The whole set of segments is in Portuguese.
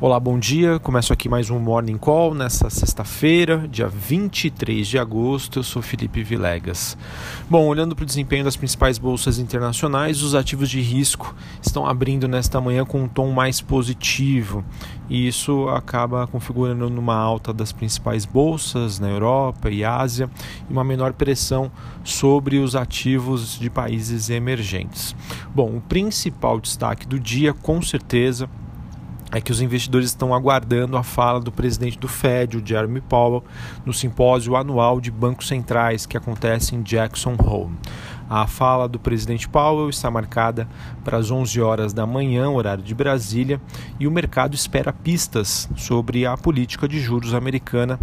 Olá, bom dia. Começo aqui mais um Morning Call nessa sexta-feira, dia 23 de agosto. Eu sou Felipe Vilegas. Bom, olhando para o desempenho das principais bolsas internacionais, os ativos de risco estão abrindo nesta manhã com um tom mais positivo e isso acaba configurando numa alta das principais bolsas na Europa e Ásia e uma menor pressão sobre os ativos de países emergentes. Bom, o principal destaque do dia, com certeza, é que os investidores estão aguardando a fala do presidente do Fed, o Jeremy Powell, no simpósio anual de bancos centrais que acontece em Jackson Hole. A fala do presidente Powell está marcada para as 11 horas da manhã, horário de Brasília, e o mercado espera pistas sobre a política de juros americana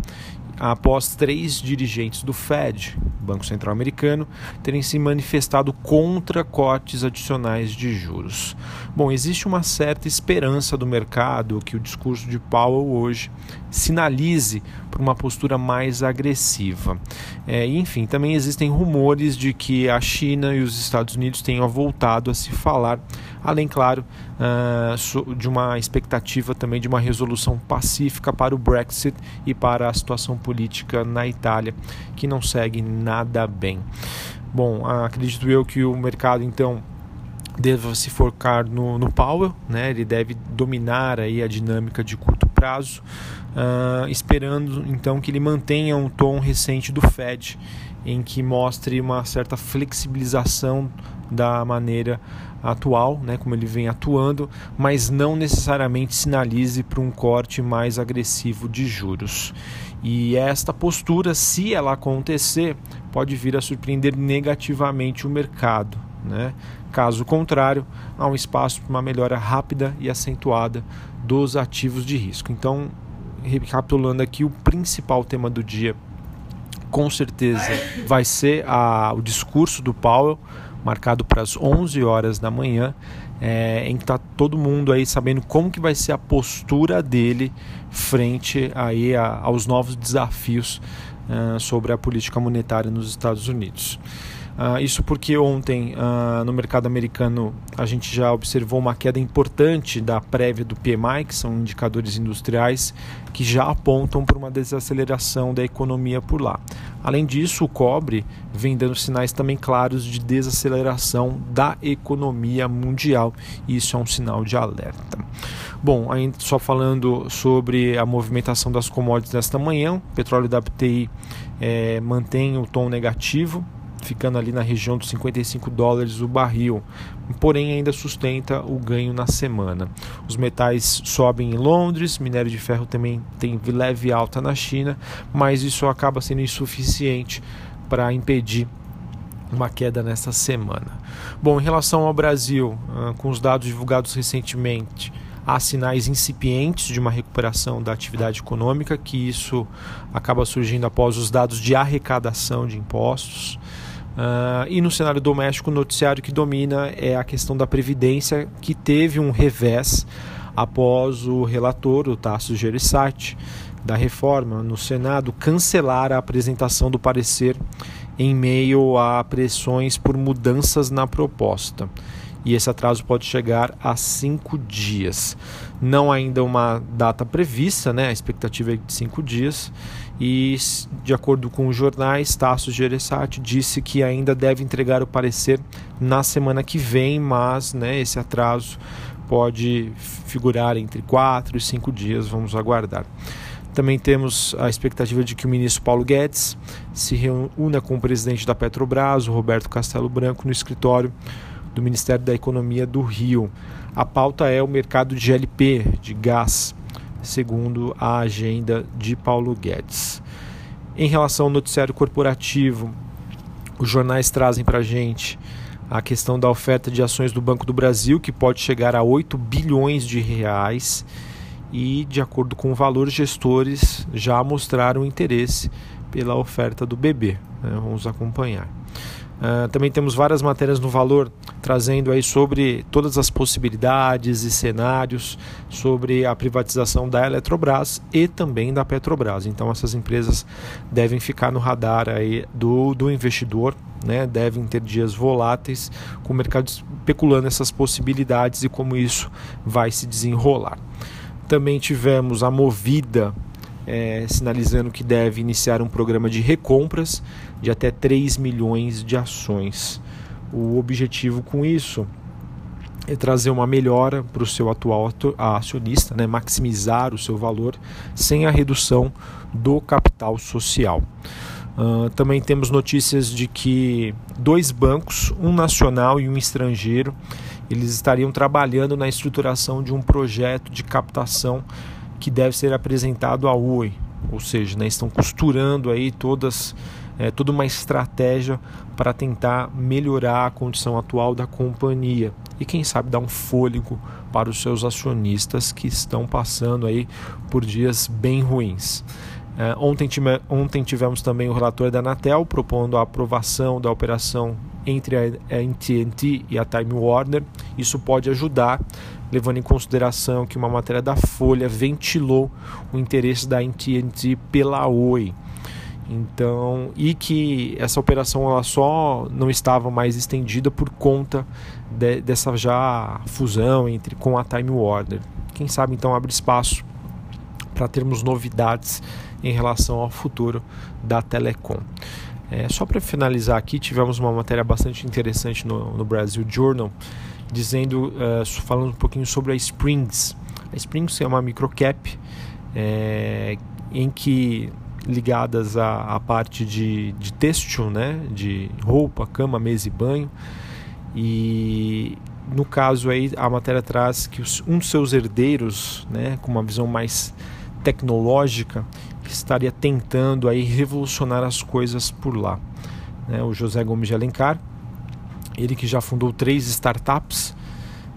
após três dirigentes do Fed, Banco Central Americano, terem se manifestado contra cortes adicionais de juros. Bom, existe uma certa esperança do mercado que o discurso de Powell hoje sinalize para uma postura mais agressiva. É, enfim, também existem rumores de que a China e os Estados Unidos tenham voltado a se falar, além, claro, uh, de uma expectativa também de uma resolução pacífica para o Brexit e para a situação política na Itália, que não segue nada bem. Bom, acredito eu que o mercado então deva se focar no, no Powell, né? ele deve dominar aí a dinâmica de curto prazo, uh, esperando então que ele mantenha um tom recente do Fed, em que mostre uma certa flexibilização da maneira atual, né, como ele vem atuando, mas não necessariamente sinalize para um corte mais agressivo de juros. E esta postura, se ela acontecer, pode vir a surpreender negativamente o mercado. Né? Caso contrário, há um espaço para uma melhora rápida e acentuada dos ativos de risco. Então, recapitulando aqui, o principal tema do dia com certeza vai ser a, o discurso do Powell, marcado para as 11 horas da manhã, é, em que está todo mundo aí sabendo como que vai ser a postura dele frente aí a, aos novos desafios uh, sobre a política monetária nos Estados Unidos. Uh, isso porque ontem uh, no mercado americano a gente já observou uma queda importante da prévia do PMI, que são indicadores industriais que já apontam para uma desaceleração da economia por lá. Além disso, o cobre vem dando sinais também claros de desaceleração da economia mundial, e isso é um sinal de alerta. Bom, ainda só falando sobre a movimentação das commodities nesta manhã, o petróleo WTI é, mantém o tom negativo, ficando ali na região dos 55 dólares o barril, porém ainda sustenta o ganho na semana. Os metais sobem em Londres, minério de ferro também tem leve alta na China, mas isso acaba sendo insuficiente para impedir uma queda nesta semana. Bom, em relação ao Brasil, ah, com os dados divulgados recentemente, há sinais incipientes de uma recuperação da atividade econômica, que isso acaba surgindo após os dados de arrecadação de impostos. Uh, e no cenário doméstico, o noticiário que domina é a questão da Previdência, que teve um revés após o relator, o Tasso Gereissati, da reforma no Senado cancelar a apresentação do parecer em meio a pressões por mudanças na proposta. E esse atraso pode chegar a cinco dias. Não ainda uma data prevista, né? a expectativa é de cinco dias e, de acordo com os jornais, Tasso Gereissati disse que ainda deve entregar o parecer na semana que vem, mas né, esse atraso pode figurar entre quatro e cinco dias, vamos aguardar. Também temos a expectativa de que o ministro Paulo Guedes se reúna com o presidente da Petrobras, o Roberto Castelo Branco, no escritório do Ministério da Economia do Rio. A pauta é o mercado de GLP, de gás segundo a agenda de Paulo Guedes. Em relação ao noticiário corporativo, os jornais trazem para a gente a questão da oferta de ações do Banco do Brasil, que pode chegar a 8 bilhões de reais, e, de acordo com o valor, gestores já mostraram interesse pela oferta do BB. Né? Vamos acompanhar. Uh, também temos várias matérias no valor trazendo aí sobre todas as possibilidades e cenários sobre a privatização da Eletrobras e também da Petrobras. Então essas empresas devem ficar no radar aí do, do investidor, né? devem ter dias voláteis com o mercado especulando essas possibilidades e como isso vai se desenrolar. Também tivemos a Movida é, sinalizando que deve iniciar um programa de recompras de até 3 milhões de ações. O objetivo com isso é trazer uma melhora para o seu atual acionista, né, maximizar o seu valor sem a redução do capital social. Uh, também temos notícias de que dois bancos, um nacional e um estrangeiro, eles estariam trabalhando na estruturação de um projeto de captação que deve ser apresentado à Oi, ou seja, né, estão costurando aí todas é, toda uma estratégia para tentar melhorar a condição atual da companhia e quem sabe dar um fôlego para os seus acionistas que estão passando aí por dias bem ruins. É, ontem, ontem tivemos também o relator da Anatel propondo a aprovação da operação entre a AT&T e a Time Warner. Isso pode ajudar, levando em consideração que uma matéria da Folha ventilou o interesse da AT&T pela Oi. Então, e que essa operação ela só não estava mais estendida por conta de, dessa já fusão entre com a Time Warner. Quem sabe então abre espaço para termos novidades em relação ao futuro da Telecom. É, só para finalizar aqui, tivemos uma matéria bastante interessante no, no Brasil Journal, dizendo, uh, falando um pouquinho sobre a Springs. A Springs é uma microcap é, em que ligadas à, à parte de, de têxtil, né, de roupa, cama, mesa e banho. E no caso aí a matéria traz que os, um dos seus herdeiros, né, com uma visão mais tecnológica, estaria tentando aí revolucionar as coisas por lá. Né, o José Gomes de Alencar, ele que já fundou três startups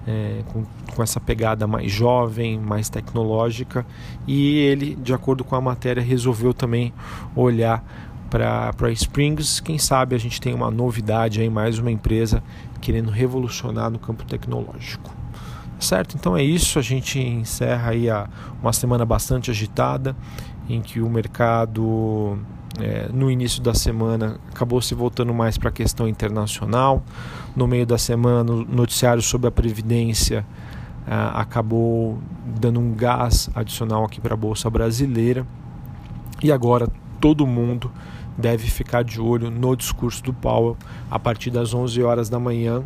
é, com, com essa pegada mais jovem, mais tecnológica, e ele, de acordo com a matéria, resolveu também olhar para Springs. Quem sabe a gente tem uma novidade aí, mais uma empresa querendo revolucionar no campo tecnológico. Certo? Então é isso. A gente encerra aí a, uma semana bastante agitada em que o mercado é, no início da semana acabou se voltando mais para a questão internacional. No meio da semana, o noticiário sobre a Previdência é, acabou dando um gás adicional aqui para a Bolsa Brasileira. E agora todo mundo deve ficar de olho no discurso do Powell a partir das 11 horas da manhã.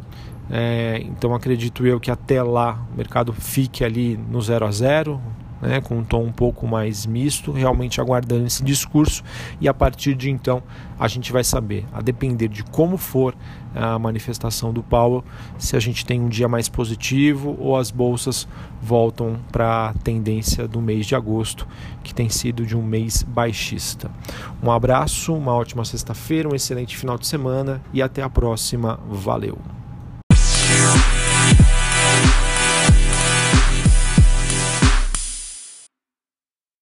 É, então acredito eu que até lá o mercado fique ali no 0 a 0, né, com um tom um pouco mais misto, realmente aguardando esse discurso e a partir de então a gente vai saber, a depender de como for a manifestação do Powell, se a gente tem um dia mais positivo ou as bolsas voltam para a tendência do mês de agosto, que tem sido de um mês baixista. Um abraço, uma ótima sexta-feira, um excelente final de semana e até a próxima. Valeu!